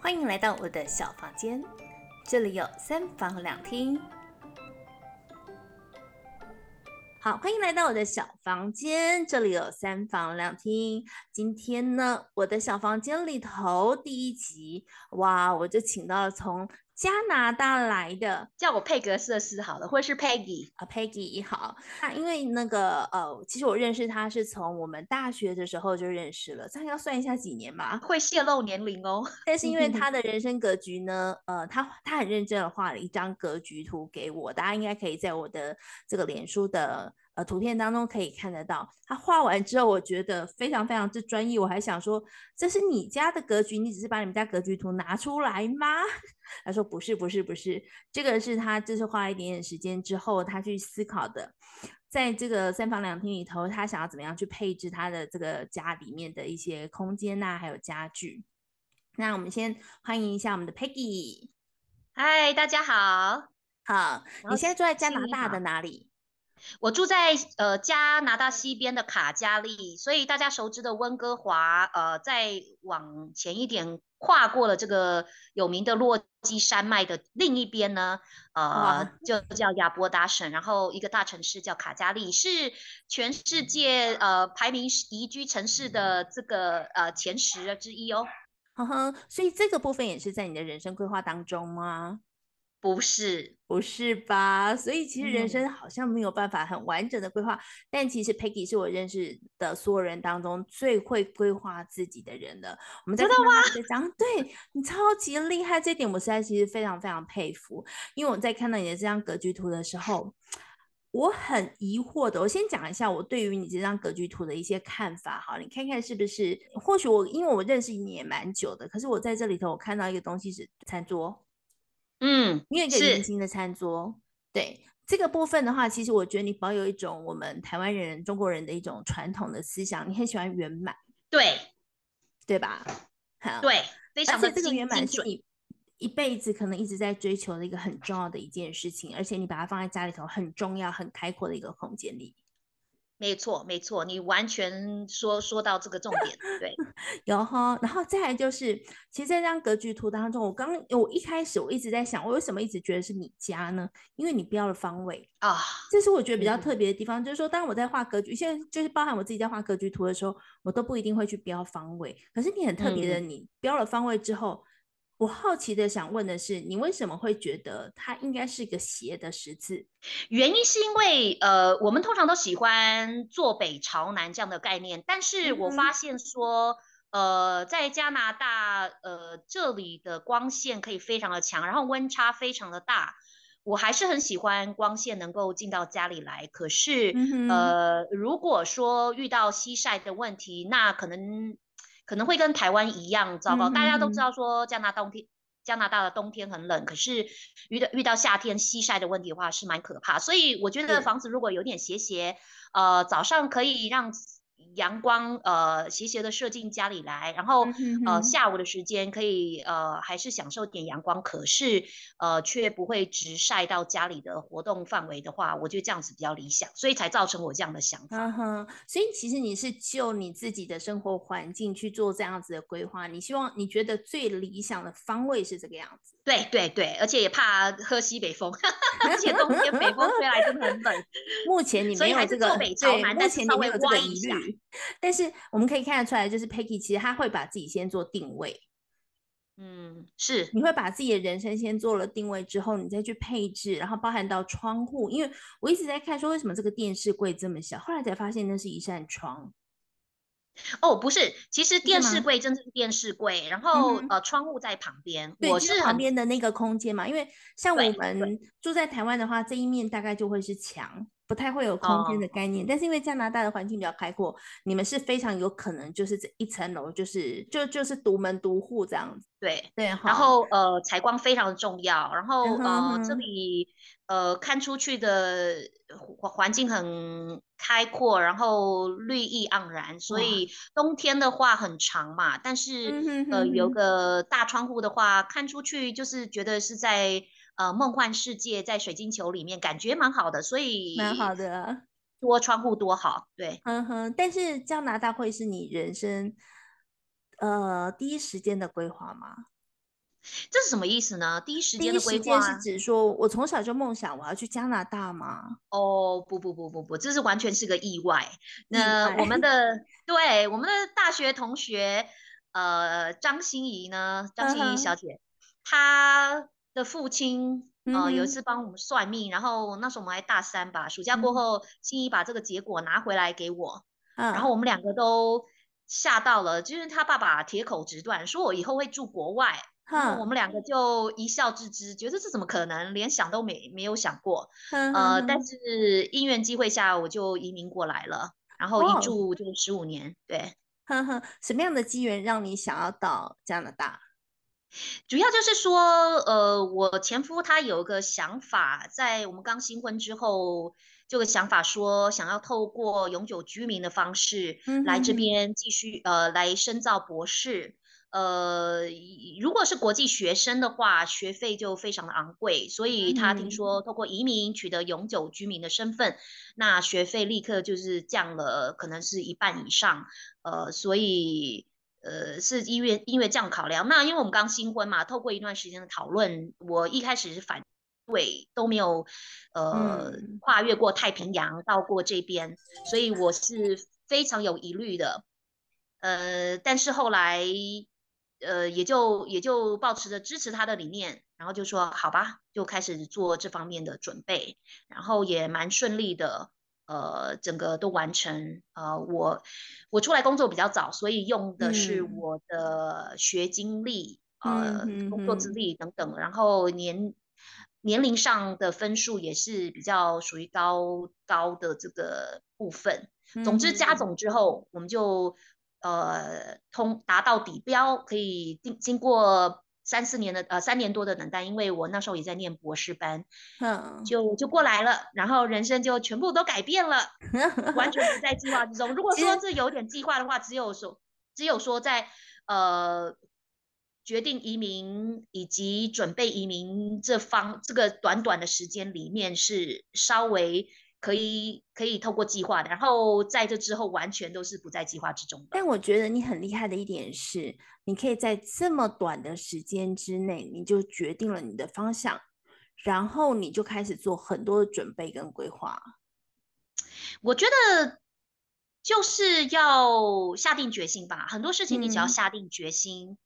欢迎来到我的小房间，这里有三房两厅。好，欢迎来到我的小房间，这里有三房两厅。今天呢，我的小房间里头第一集，哇，我就请到了从加拿大来的，叫我佩格瑟斯好了，或是 Peggy 啊，Peggy 好。那因为那个呃，其实我认识他是从我们大学的时候就认识了，这样要算一下几年嘛？会泄露年龄哦。但是因为 他的人生格局呢，呃，他他很认真的画了一张格局图给我，大家应该可以在我的这个脸书的。呃，图片当中可以看得到，他画完之后，我觉得非常非常之专业。我还想说，这是你家的格局，你只是把你们家格局图拿出来吗？他说不是，不是，不是，这个是他就是花了一点点时间之后，他去思考的，在这个三房两厅里头，他想要怎么样去配置他的这个家里面的一些空间呐、啊，还有家具。那我们先欢迎一下我们的 Peggy。嗨，大家好。好，你现在住在加拿大的哪里？我住在呃加拿大西边的卡加利，所以大家熟知的温哥华，呃，再往前一点跨过了这个有名的落基山脉的另一边呢，呃，就叫亚伯达省，然后一个大城市叫卡加利，是全世界呃排名宜居城市的这个呃前十之一哦。呵呵，所以这个部分也是在你的人生规划当中吗？不是，不是吧？所以其实人生好像没有办法很完整的规划，嗯、但其实 Peggy 是我认识的所有人当中最会规划自己的人了。我们在看到这张，对你超级厉害，这点我实在其实非常非常佩服。因为我在看到你的这张格局图的时候，我很疑惑的。我先讲一下我对于你这张格局图的一些看法，好，你看看是不是？或许我因为我认识你也蛮久的，可是我在这里头我看到一个东西是餐桌。嗯，你有一个圆形的餐桌，对这个部分的话，其实我觉得你保有一种我们台湾人、中国人的一种传统的思想，你很喜欢圆满，对，对吧？好，对，非常的这个圆满是你一辈子可能一直在追求的一个很重要的一件事情，而且你把它放在家里头很重要、很开阔的一个空间里。没错，没错，你完全说说到这个重点，对，有哈，然后再来就是，其实在这张格局图当中，我刚我一开始我一直在想，我为什么一直觉得是你家呢？因为你标了方位啊，这是我觉得比较特别的地方，嗯、就是说，当我在画格局，现在就是包含我自己在画格局图的时候，我都不一定会去标方位，可是你很特别的，你标了方位之后。嗯我好奇的想问的是，你为什么会觉得它应该是一个斜的十字？原因是因为，呃，我们通常都喜欢坐北朝南这样的概念，但是我发现说，嗯、呃，在加拿大，呃，这里的光线可以非常的强，然后温差非常的大，我还是很喜欢光线能够进到家里来。可是，嗯、呃，如果说遇到西晒的问题，那可能。可能会跟台湾一样糟糕。大家都知道说加拿大冬天，加拿大的冬天很冷，可是遇到遇到夏天西晒的问题的话是蛮可怕。所以我觉得房子如果有点斜斜，呃，早上可以让。阳光呃斜斜的射进家里来，然后呃下午的时间可以呃还是享受点阳光，可是呃却不会直晒到家里的活动范围的话，我觉得这样子比较理想，所以才造成我这样的想法。嗯哼，所以其实你是就你自己的生活环境去做这样子的规划，你希望你觉得最理想的方位是这个样子。对对对，而且也怕喝西北风，而且冬天北风吹来真的很冷。目前你没有这个，对，目前你没有这个疑虑。但是我们可以看得出来，就是 Peggy 其实他会把自己先做定位。嗯，是，你会把自己的人生先做了定位之后，你再去配置，然后包含到窗户。因为我一直在看说，为什么这个电视柜这么小，后来才发现那是一扇窗。哦，不是，其实电视柜真的是电视柜，然后、嗯、呃，窗户在旁边。对，我是旁边的那个空间嘛，因为像我们住在台湾的话，这一面大概就会是墙，不太会有空间的概念。哦、但是因为加拿大的环境比较开阔，你们是非常有可能就是这一层楼就是就就是独门独户这样子。对对，然后呃，采光非常的重要，然后呃，这里呃看出去的环境很开阔，然后绿意盎然，所以冬天的话很长嘛，但是呃有个大窗户的话，看出去就是觉得是在呃梦幻世界，在水晶球里面，感觉蛮好的，所以蛮好的，多窗户多好，对，嗯哼，但是加拿大会是你人生。呃，第一时间的规划吗？这是什么意思呢？第一时间的规划，是指说我从小就梦想我要去加拿大吗？哦，不不不不不，这是完全是个意外。那我们的 对我们的大学同学，呃，张欣怡呢，张欣怡小姐，她、uh-huh. 的父亲呃有一次帮我们算命，然后那时候我们还大三吧，暑假过后，欣怡把这个结果拿回来给我，uh-huh. 然后我们两个都吓到了，就是他爸爸铁口直断说我以后会住国外。我们两个就一笑置之，觉得这怎么可能，连想都没没有想过。呃，但是因缘机会下，我就移民过来了，然后一住就十五年。对，哼哼，什么样的机缘让你想要到加拿大？主要就是说，呃，我前夫他有一个想法，在我们刚新婚之后，这个想法说想要透过永久居民的方式来这边继续呃来深造博士。呃，如果是国际学生的话，学费就非常的昂贵，所以他听说透过移民取得永久居民的身份，嗯、那学费立刻就是降了，可能是一半以上。呃，所以呃是因为因为这样考量。那因为我们刚新婚嘛，透过一段时间的讨论，我一开始是反对，都没有呃、嗯、跨越过太平洋到过这边，所以我是非常有疑虑的。呃，但是后来。呃，也就也就保持着支持他的理念，然后就说好吧，就开始做这方面的准备，然后也蛮顺利的，呃，整个都完成。呃，我我出来工作比较早，所以用的是我的学经历、嗯、呃工作资历等等，然后年年龄上的分数也是比较属于高高的这个部分。总之加总之后，我们就。呃，通达到底标可以经经过三四年的呃三年多的等待，因为我那时候也在念博士班，嗯，就就过来了，然后人生就全部都改变了，完全不在计划之中。如果说这有点计划的话，只有说只有说在呃决定移民以及准备移民这方这个短短的时间里面是稍微。可以可以透过计划的，然后在这之后完全都是不在计划之中的。但我觉得你很厉害的一点是，你可以在这么短的时间之内，你就决定了你的方向，然后你就开始做很多的准备跟规划。我觉得就是要下定决心吧，很多事情你只要下定决心。嗯、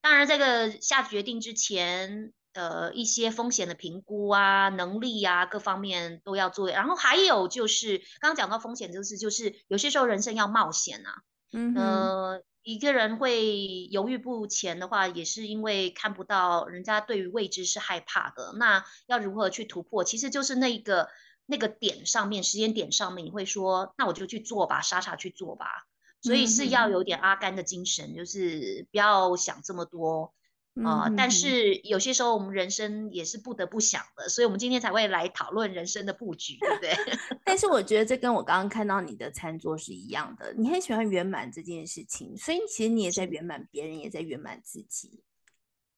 当然，这个下决定之前。呃，一些风险的评估啊，能力啊，各方面都要做。然后还有就是，刚刚讲到风险，就是就是有些时候人生要冒险啊。嗯呃，一个人会犹豫不前的话，也是因为看不到人家对于未知是害怕的。那要如何去突破？其实就是那个那个点上面，时间点上面，你会说，那我就去做吧，傻傻去做吧。所以是要有点阿甘的精神，就是不要想这么多。啊、呃，但是有些时候我们人生也是不得不想的，所以我们今天才会来讨论人生的布局，对不对？但是我觉得这跟我刚刚看到你的餐桌是一样的，你很喜欢圆满这件事情，所以其实你也在圆满别人，也在圆满自己。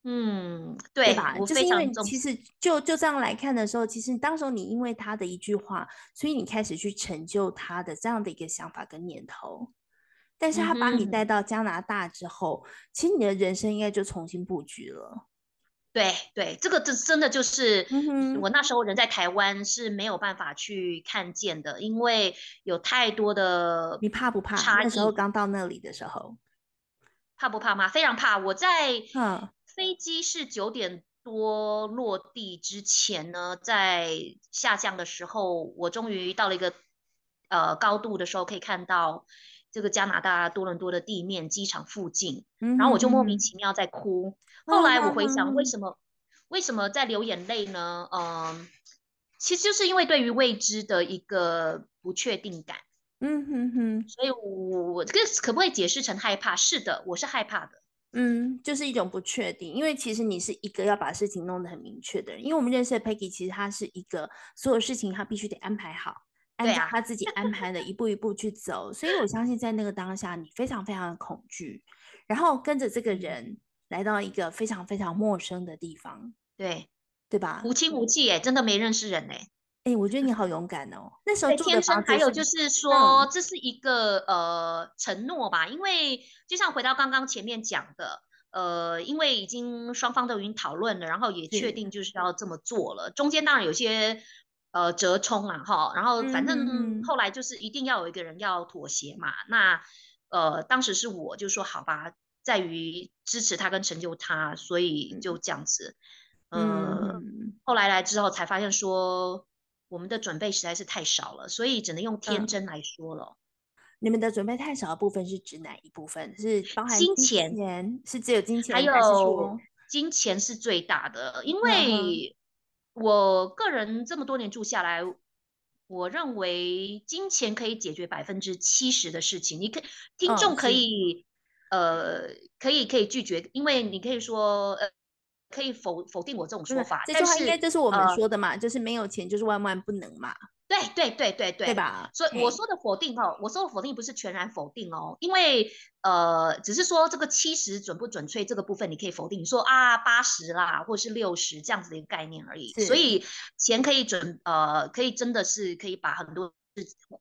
嗯，对，对吧？就是因为其实就就这样来看的时候，其实当时候你因为他的一句话，所以你开始去成就他的这样的一个想法跟念头。但是他把你带到加拿大之后，嗯，其实你的人生应该就重新布局了。对对，这个这真的就是我那时候人在台湾是没有办法去看见的，因为有太多的。你怕不怕？那时候刚到那里的时候，怕不怕吗？非常怕。我在飞机是九点多落地之前呢，在下降的时候，我终于到了一个呃高度的时候，可以看到。这个加拿大多伦多的地面机场附近，嗯，然后我就莫名其妙在哭。嗯、后来我回想，为什么、嗯、为什么在流眼泪呢？嗯，其实就是因为对于未知的一个不确定感。嗯哼哼，所以我我这个可不可以解释成害怕？是的，我是害怕的。嗯，就是一种不确定，因为其实你是一个要把事情弄得很明确的人。因为我们认识的 Peggy，其实他是一个所有事情他必须得安排好。按照他自己安排的一步一步去走，所以我相信在那个当下，你非常非常的恐惧，然后跟着这个人来到一个非常非常陌生的地方，对对吧？无亲无戚哎，真的没认识人哎，哎，我觉得你好勇敢哦。那时候天生还有就是说，这是一个呃承诺吧，因为就像回到刚刚前面讲的，呃，因为已经双方都已经讨论了，然后也确定就是要这么做了。中间当然有些呃折冲啊，哈，然后反正后来就是一定要有一个人要妥协嘛。嗯、那呃，当时是我就说好吧，在于支持他跟成就他，所以就这样子。呃、嗯，后来来之后才发现说我们的准备实在是太少了，所以只能用天真来说了。嗯你们的准备太少的部分是指哪一部分？是包含金钱？金钱是只有金钱，还有金钱是最大的。因为我个人这么多年住下来，我认为金钱可以解决百分之七十的事情。你可听众可以、哦、呃可以可以拒绝，因为你可以说呃可以否否定我这种说法。这句话应该就是我们说的嘛，呃、就是没有钱就是万万不能嘛。对对对对对，对吧？所以我说的否定哦，我说的否定不是全然否定哦，因为呃，只是说这个七十准不准确这个部分你可以否定，你说啊八十啦，或是六十这样子的一个概念而已。所以钱可以准呃，可以真的是可以把很多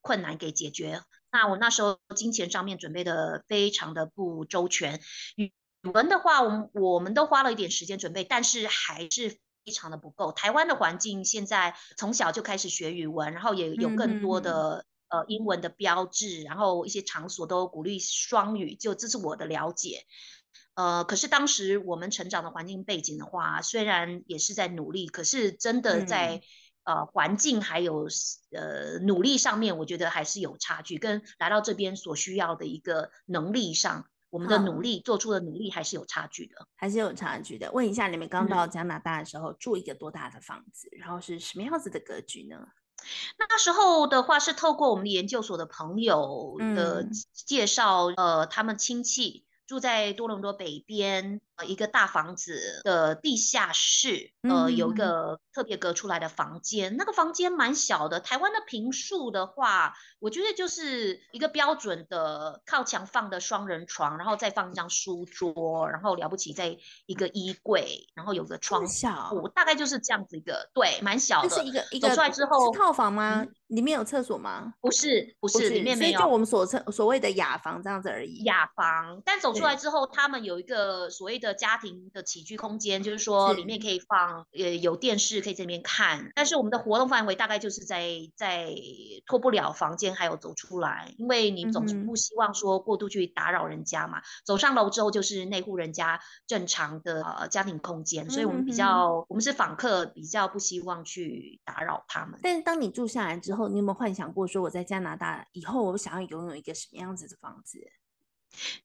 困难给解决。那我那时候金钱上面准备的非常的不周全，语文的话，我们我们都花了一点时间准备，但是还是。非常的不够。台湾的环境现在从小就开始学语文，然后也有更多的、嗯、呃英文的标志，然后一些场所都鼓励双语。就这是我的了解。呃，可是当时我们成长的环境背景的话，虽然也是在努力，可是真的在、嗯、呃环境还有呃努力上面，我觉得还是有差距，跟来到这边所需要的一个能力上。我们的努力做出的努力还是有差距的，还是有差距的。问一下，你们刚到加拿大的时候，住一个多大的房子？嗯，然后是什么样子的格局呢？那时候的话是透过我们研究所的朋友的介绍，嗯，呃，他们亲戚。住在多伦多北边，呃，一个大房子的地下室，呃，有一个特别隔出来的房间。嗯、那个房间蛮小的。台湾的平数的话，我觉得就是一个标准的靠墙放的双人床，然后再放一张书桌，然后了不起再一个衣柜，然后有个窗户，大概就是这样子一个，对，蛮小的。是一个一个走出来之后是套房吗？嗯里面有厕所吗？不是，不是，里面没有。就我们所称所谓的雅房这样子而已。雅房，但走出来之后，他们有一个所谓的家庭的起居空间，就是说里面可以放呃有电视可以在里面看。但是我们的活动范围大概就是在在脱不了房间，还有走出来，因为你总是不希望说过度去打扰人家嘛。嗯、走上楼之后就是那户人家正常的呃家庭空间，所以我们比较、嗯、我们是访客，比较不希望去打扰他们。但是当你住下来之后，你有没有幻想过说我在加拿大以后，我想要拥有一个什么样子的房子？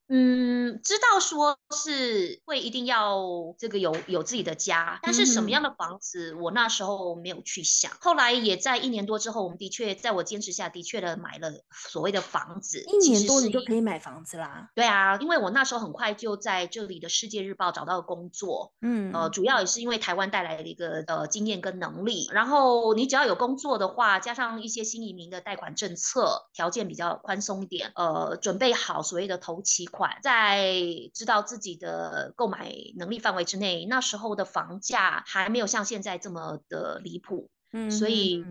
嗯，知道说是会一定要这个有有自己的家，但是什么样的房子，我那时候没有去想。后来也在一年多之后，我们的确在我坚持下的确的买了所谓的房子。一年多你就可以买房子啦？对啊，因为我那时候很快就在这里的《世界日报》找到了工作。嗯，呃，主要也是因为台湾带来的一个呃经验跟能力。然后你只要有工作的话，加上一些新移民的贷款政策条件比较宽松一点，呃，准备好所谓的投。期款在知道自己的购买能力范围之内，那时候的房价还没有像现在这么的离谱，嗯，所以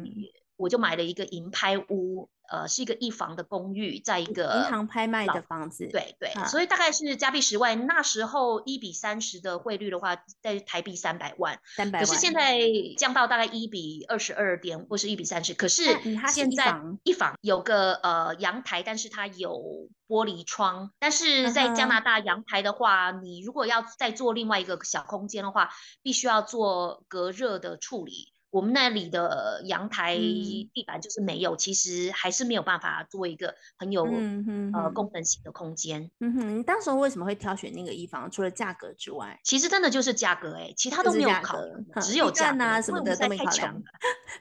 我就买了一个银拍屋。呃，是一个一房的公寓，在一个银行拍卖的房子，对对，所以大概是加币十万。那时候一比三十的汇率的话，在台币三百万，三百万。可是现在降到大概一比二十二点，或是一比三十。可是现在一房有个呃阳台，但是它有玻璃窗。但是在加拿大阳台的话，你如果要再做另外一个小空间的话，必须要做隔热的处理。我们那里的阳台地板就是没有，嗯、其实还是没有办法做一个很有、呃功能性的空间。嗯哼，你当时为什么会挑选那个一房？除了价格之外，其实真的就是价格哎、欸，其他都没有考，只有价啊什么的都没考量。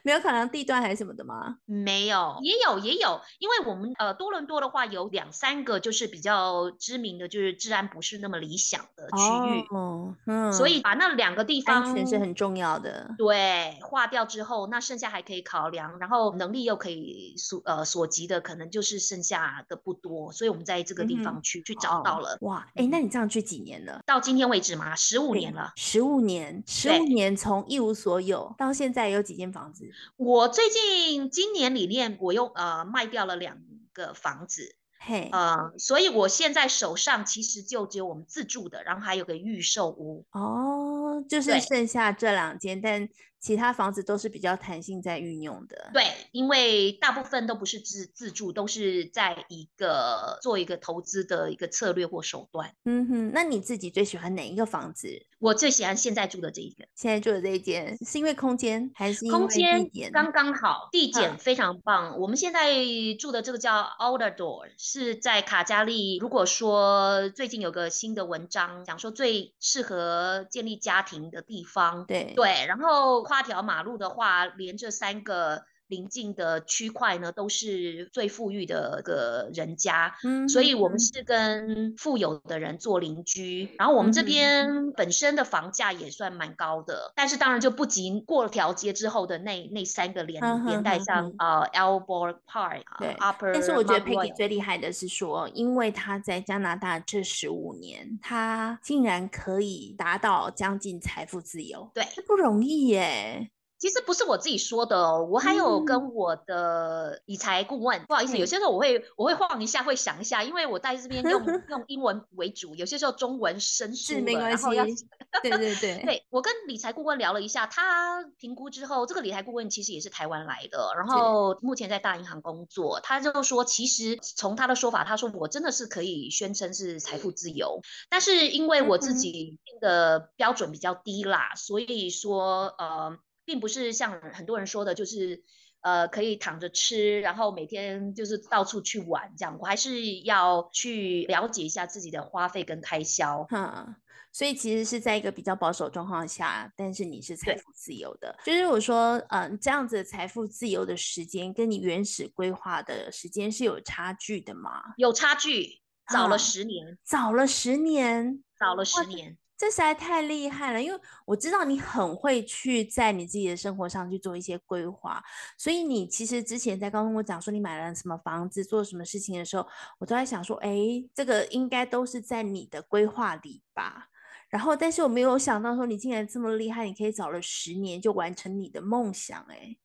没有考量地段还是什么的吗？没有，也有也有，因为我们呃多伦多的话有两三个就是比较知名的，就是治安不是那么理想的区域，哦，嗯，所以把那两个地方安全是很重要的，对，掉之后，那剩下还可以考量，然后能力又可以所呃所及的，可能就是剩下的不多，所以我们在这个地方去、嗯、去找到了。哇，哎，那你这样去几年了？到今天为止吗？十五年了。十五年，十五年从一无所有到现在有几间房子？我最近今年里面，我又呃卖掉了两个房子。嘿，呃，所以我现在手上其实就只有我们自住的，然后还有个预售屋。哦，就是剩下这两间，但。其他房子都是比较弹性在运用的，对，因为大部分都不是自自住，都是在一个做一个投资的一个策略或手段。嗯哼，那你自己最喜欢哪一个房子？我最喜欢现在住的这一个。现在住的这一间是因为空间还是空间刚刚好，地点非常棒。啊、我们现在住的这个叫 Outer Door，是在卡加利。如果说最近有个新的文章讲说最适合建立家庭的地方，对对，然后。八条马路的话，连着三个邻近的区块呢，都是最富裕的个人家，嗯，所以我们是跟富有的人做邻居。然后我们这边本身的房价也算蛮高的，但是当然就不及过了条街之后的那那三个连连带上呃 Elbor Park 对 Upper。但是我觉得 Peggy 最厉害的是说，因为他在加拿大这十五年，他竟然可以达到将近财富自由，对，这不容易耶。其实不是我自己说的哦，我还有跟我的理财顾问，嗯、不好意思，有些时候我会我会晃一下，会想一下，因为我在这边用 用英文为主，有些时候中文生疏了，没关系。对对对，对我跟理财顾问聊了一下，他评估之后，这个理财顾问其实也是台湾来的，然后目前在大银行工作，他就说，其实从他的说法，他说我真的是可以宣称是财富自由，但是因为我自己定的标准比较低啦，嗯、所以说呃。并不是像很多人说的，就是，呃，可以躺着吃，然后每天就是到处去玩这样。我还是要去了解一下自己的花费跟开销。哈，所以其实是在一个比较保守状况下，但是你是财富自由的。就是我说，嗯、呃，这样子财富自由的时间跟你原始规划的时间是有差距的吗？有差距，早了十年，早了十年，早了十年。这实在太厉害了，因为我知道你很会去在你自己的生活上去做一些规划，所以你其实之前在刚跟我讲说你买了什么房子，做什么事情的时候，我都在想说，哎，这个应该都是在你的规划里吧。然后，但是我没有想到说你竟然这么厉害，你可以早了十年就完成你的梦想，哎。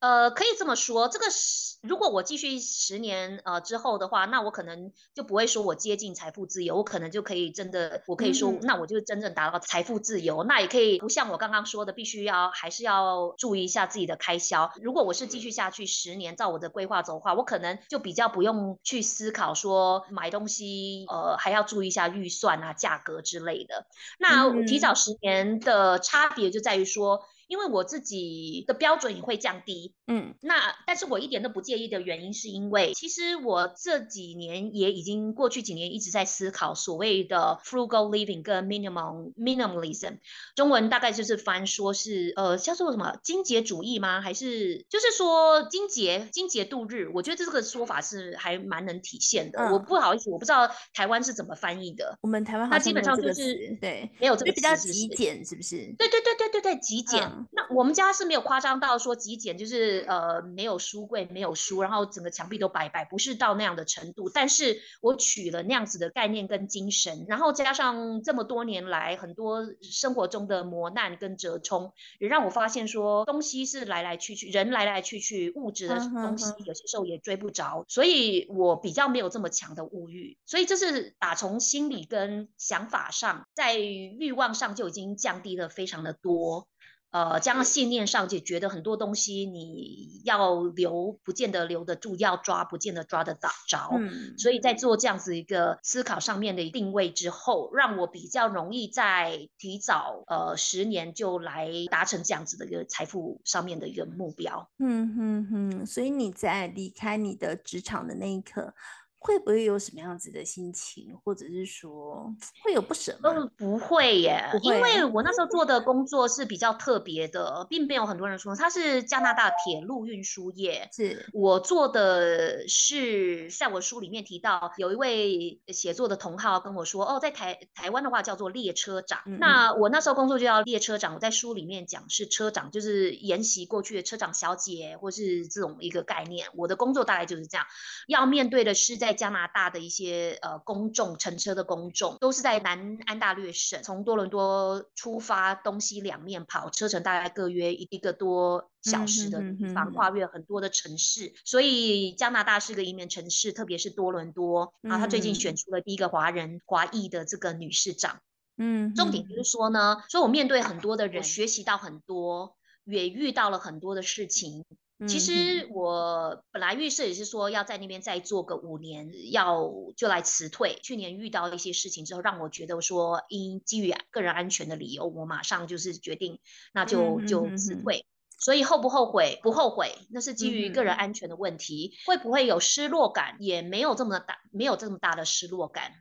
呃，可以这么说，这个十，如果我继续十年呃之后的话，那我可能就不会说我接近财富自由，我可能就可以真的，我可以说，嗯、那我就真正达到财富自由。那也可以不像我刚刚说的，必须要还是要注意一下自己的开销。如果我是继续下去十年，照我的规划走的话，我可能就比较不用去思考说买东西，呃，还要注意一下预算啊、价格之类的。那提早十年的差别就在于说。因为我自己的标准也会降低，嗯，那但是我一点都不介意的原因是因为，其实我这几年也已经过去几年一直在思考所谓的 frugal living 跟 minimum minimalism，中文大概就是翻说是呃叫做什么精简主义吗？还是就是说精简精简度日？我觉得这个说法是还蛮能体现的。嗯、我不好意思，我不知道台湾是怎么翻译的。我们台湾它基本上就是对没有这个比较极简，是不是？对对对对对对极简。嗯那我们家是没有夸张到说极简，就是呃没有书柜，没有书，然后整个墙壁都白白，不是到那样的程度。但是我取了那样子的概念跟精神，然后加上这么多年来很多生活中的磨难跟折冲，也让我发现说东西是来来去去，人来来去去，物质的东西有些时候也追不着，所以我比较没有这么强的物欲，所以这是打从心理跟想法上，在欲望上就已经降低了非常的多。呃，加上信念上就觉得很多东西你要留，不见得留得住；要抓，不见得抓得着。嗯，所以在做这样子一个思考上面的定位之后，让我比较容易在提早呃十年就来达成这样子的一个财富上面的一个目标。嗯哼哼，所以你在离开你的职场的那一刻。会不会有什么样子的心情，或者是说会有不舍吗？嗯，不会耶，不会，因为我那时候做的工作是比较特别的，并没有很多人说它是加拿大铁路运输业。是我做的是，在我书里面提到，有一位写作的同好跟我说，哦，在台台湾的话叫做列车长。嗯嗯，那我那时候工作就叫列车长，我在书里面讲是车长，就是沿袭过去的车长小姐，或是这种一个概念。我的工作大概就是这样，要面对的是在在加拿大的一些呃公众乘车的公众，都是在南安大略省，从多伦多出发，东西两面跑，车程大概各约一个多小时的地方，跨越很多的城市，所以加拿大是个移民城市，特别是多伦多。啊，他最近选出了第一个华人华裔的这个女市长。嗯，重点就是说呢，所以我面对很多的人，学习到很多，也遇到了很多的事情。其实我本来预设也是说要在那边再做个五年，要就来辞退。去年遇到一些事情之后，让我觉得说，因基于个人安全的理由，我马上就是决定，那就就辞退。所以后不后悔？不后悔，那是基于个人安全的问题。会不会有失落感？也没有这么大，没有这么大的失落感。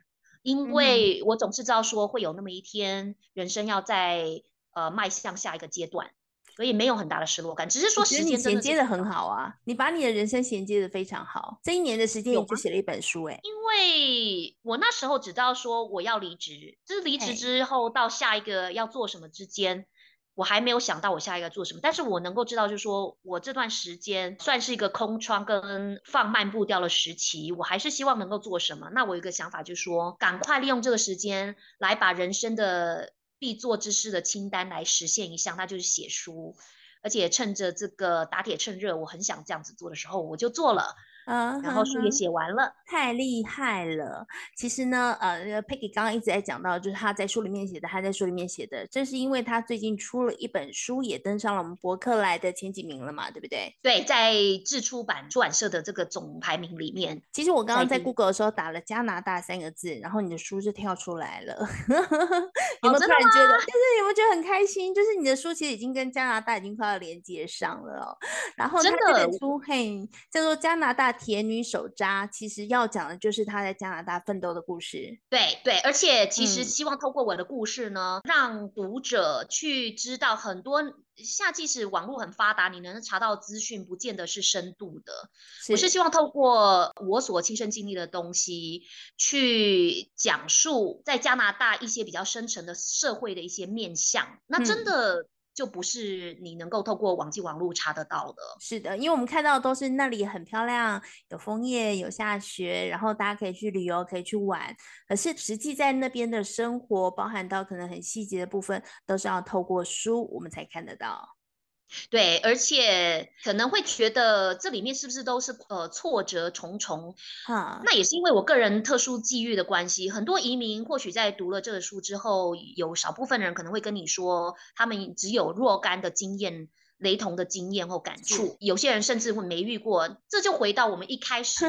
因为我总是知道说会有那么一天，人生要在呃迈向下一个阶段，所以没有很大的失落感。只是说时间衔接的很好啊，你把你的人生衔接的非常好。这一年的时间你就写了一本书哎、欸。因为我那时候只知道说我要离职，就是离职之后到下一个要做什么之间。我还没有想到我下一个做什么，但是我能够知道，就是说我这段时间算是一个空窗跟放慢步调的时期，我还是希望能够做什么。那我有一个想法，就是说赶快利用这个时间来把人生的必做之事的清单来实现一项，那就是写书。而且趁着这个打铁趁热，我很想这样子做的时候，我就做了。嗯，然后书也写完了，太厉害了。其实呢，呃，Peggy 刚刚一直在讲到，就是他在书里面写的，他在书里面写的，这是因为他最近出了一本书，也登上了我们博客来的前几名了嘛，对不对？对，在自出版出版社的这个总排名里面。其实我刚刚在 Google 的时候打了加拿大三个字，然后你的书就跳出来了。有没有突然觉得，就是有没有觉得很开心？就是你的书其实已经跟加拿大已经快要连接上了哦。然后他这本书嘿，叫做加拿大。铁女手札其实要讲的就是她在加拿大奋斗的故事。对对，而且其实希望透过我的故事呢，嗯、让读者去知道很多。下即使网络很发达，你能查到资讯，不见得是深度的。是我是希望透过我所亲身经历的东西，去讲述在加拿大一些比较深层的社会的一些面向。那真的。就不是你能够透过网际网络查得到的。是的，因为我们看到的都是那里很漂亮，有枫叶，有下雪，然后大家可以去旅游，可以去玩。可是实际在那边的生活，包含到可能很细节的部分，都是要透过书我们才看得到。对，而且可能会觉得这里面是不是都是呃挫折重重？哈，那也是因为我个人特殊际遇的关系。很多移民或许在读了这个书之后，有少部分人可能会跟你说，他们只有若干的经验。雷同的经验或感触，有些人甚至会没遇过。这就回到我们一开始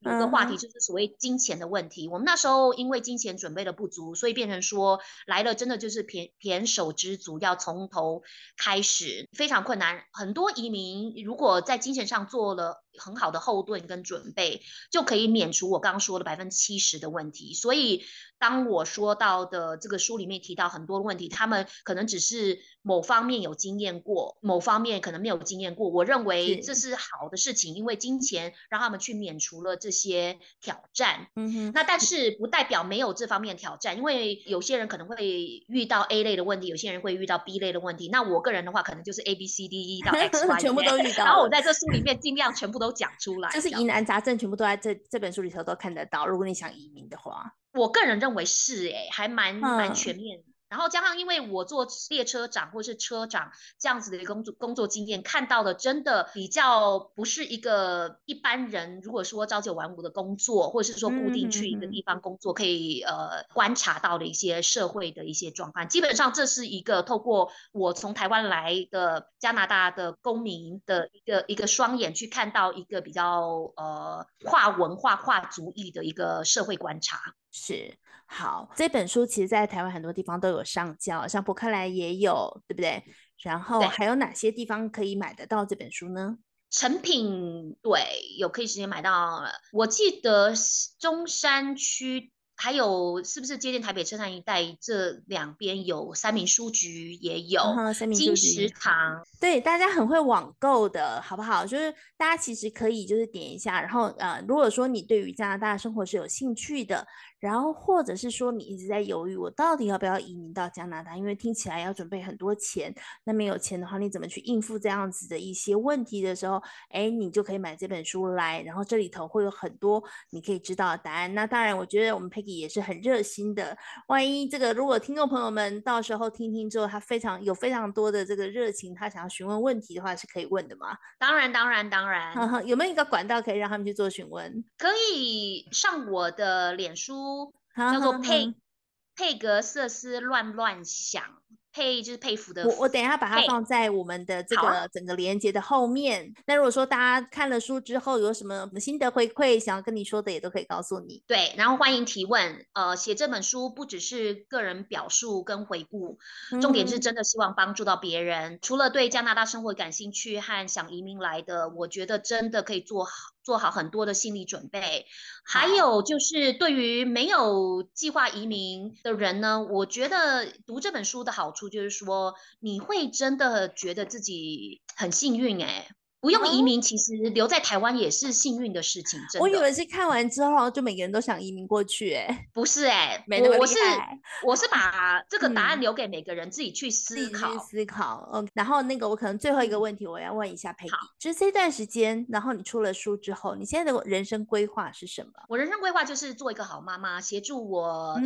有个话题，就是所谓金钱的问题。我们那时候因为金钱准备的不足，所以变成说来了真的就是胼胼手之足，要从头开始，非常困难。很多移民如果在金钱上做了很好的后盾跟准备，就可以免除我刚刚说的百分之七十的问题。所以当我说到的这个书里面提到很多问题，他们可能只是某方面有经验过，某方面可能没有经验过。我认为这是好的事情，因为金钱让他们去免除了这些挑战。嗯哼，那但是不代表没有这方面挑战，因为有些人可能会遇到 A 类的问题，有些人会遇到 B 类的问题。那我个人的话，可能就是 A B C D E 到 X Y 全部都遇到。然后我在这书里面尽量全部都讲出来，就是疑难杂症全部都在这这本书里头都看得到。如果你想移民的话。我个人认为是诶，还蛮蛮全面的。然后加上，因为我做列车长或是车长这样子的工作工作经验，看到的真的比较不是一个一般人，如果说朝九晚五的工作，或者是说固定去一个地方工作，可以呃观察到的一些社会的一些状况。基本上这是一个透过我从台湾来的加拿大的公民的一个一个双眼去看到一个比较呃跨文化跨族裔的一个社会观察。是。好，这本书其实，在台湾很多地方都有上交，像博客来也有，对不对？然后还有哪些地方可以买得到这本书呢？成品对，有可以直接买到。我记得中山区。还有是不是接近台北车站一带？这两边有三明书局，也有金石堂。对，大家很会网购的，好不好？就是大家其实可以就是点一下，然后呃，如果说你对于加拿大生活是有兴趣的，然后或者是说你一直在犹豫，我到底要不要移民到加拿大？因为听起来要准备很多钱，那没有钱的话，你怎么去应付这样子的一些问题的时候，哎，你就可以买这本书来，然后这里头会有很多你可以知道的答案。那当然，我觉得我们 Peggy 也是很热心的。万一这个如果听众朋友们到时候听听之后，他非常有非常多的这个热情，他想要询问问题的话，是可以问的吗？当然，当然，当然。有没有一个管道可以让他们去做询问？可以上我的脸书，叫做佩佩格瑟斯乱乱想。佩就是佩服的，我我等一下把它放在我们的这个整个连接的后面。那如果说大家看了书之后有什么心得回馈，想要跟你说的，也都可以告诉你。对，然后欢迎提问。呃，写这本书不只是个人表述跟回顾，重点是真的希望帮助到别人。嗯、除了对加拿大生活感兴趣和想移民来的，我觉得真的可以做好做好很多的心理准备。还有就是对于没有计划移民的人呢，我觉得读这本书的好处。就是说，你会真的觉得自己很幸运哎。不用移民，其实留在台湾也是幸运的事情。真的，我以为是看完之后就每个人都想移民过去，哎，不是哎，没那么。我是我是把这个答案留给每个人自己去思考。嗯、思考，OK。然后那个我可能最后一个问题我要问一下 Peggy，就是这段时间，然后你出了书之后，你现在的人生规划是什么？我人生规划就是做一个好妈妈，协助我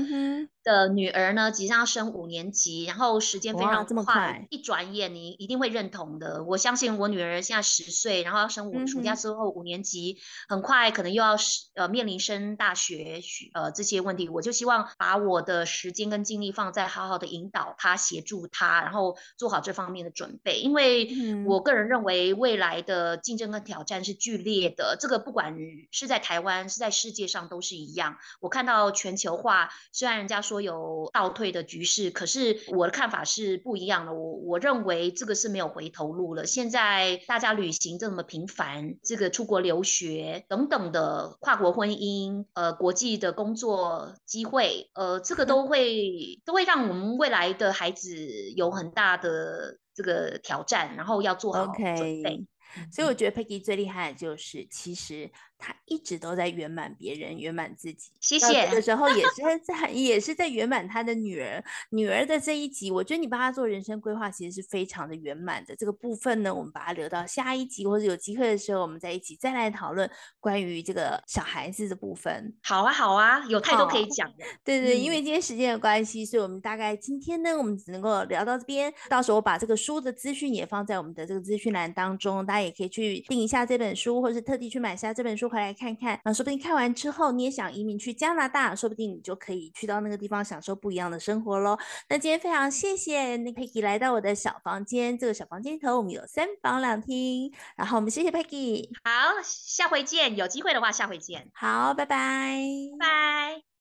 的女儿呢，即将要升五年级，然后时间非常这么快，一转眼你一定会认同的。我相信我女儿现在十岁，然后要升五暑假之后五年级，很快可能又要呃面临升大学呃这些问题，我就希望把我的时间跟精力放在好好的引导他，协助他，然后做好这方面的准备。因为我个人认为未来的竞争跟挑战是剧烈的，这个不管是在台湾是在世界上都是一样。我看到全球化，虽然人家说有倒退的局势，可是我的看法是不一样的。我我认为这个是没有回头路了。现在大家旅行这么。频繁，这个出国留学等等的跨国婚姻，呃，国际的工作机会，呃，这个都会都会让我们未来的孩子有很大的这个挑战，然后要做好准备。Okay. 所以我觉得 Peggy 最厉害的就是，其实。他一直都在圆满别人，圆满自己。谢谢。的时候也 是在，也是在圆满他的女儿。女儿的这一集，我觉得你帮他做人生规划，其实是非常的圆满的。这个部分呢，我们把它留到下一集，或者有机会的时候，我们再一起再来讨论关于这个小孩子的部分。好啊，好啊，有太多可以讲的。对对，因为今天时间的关系，所以我们大概今天呢，我们只能够聊到这边。到时候我把这个书的资讯也放在我们的这个资讯栏当中，大家也可以去订一下这本书，或是特地去买下这本书。回来看看，啊，说不定看完之后你也想移民去加拿大，说不定你就可以去到那个地方享受不一样的生活喽。那今天非常谢谢那 Peggy 来到我的小房间，这个小房间里头我们有三房两厅，然后我们谢谢 Peggy，好，下回见，有机会的话下回见，好，拜拜，拜。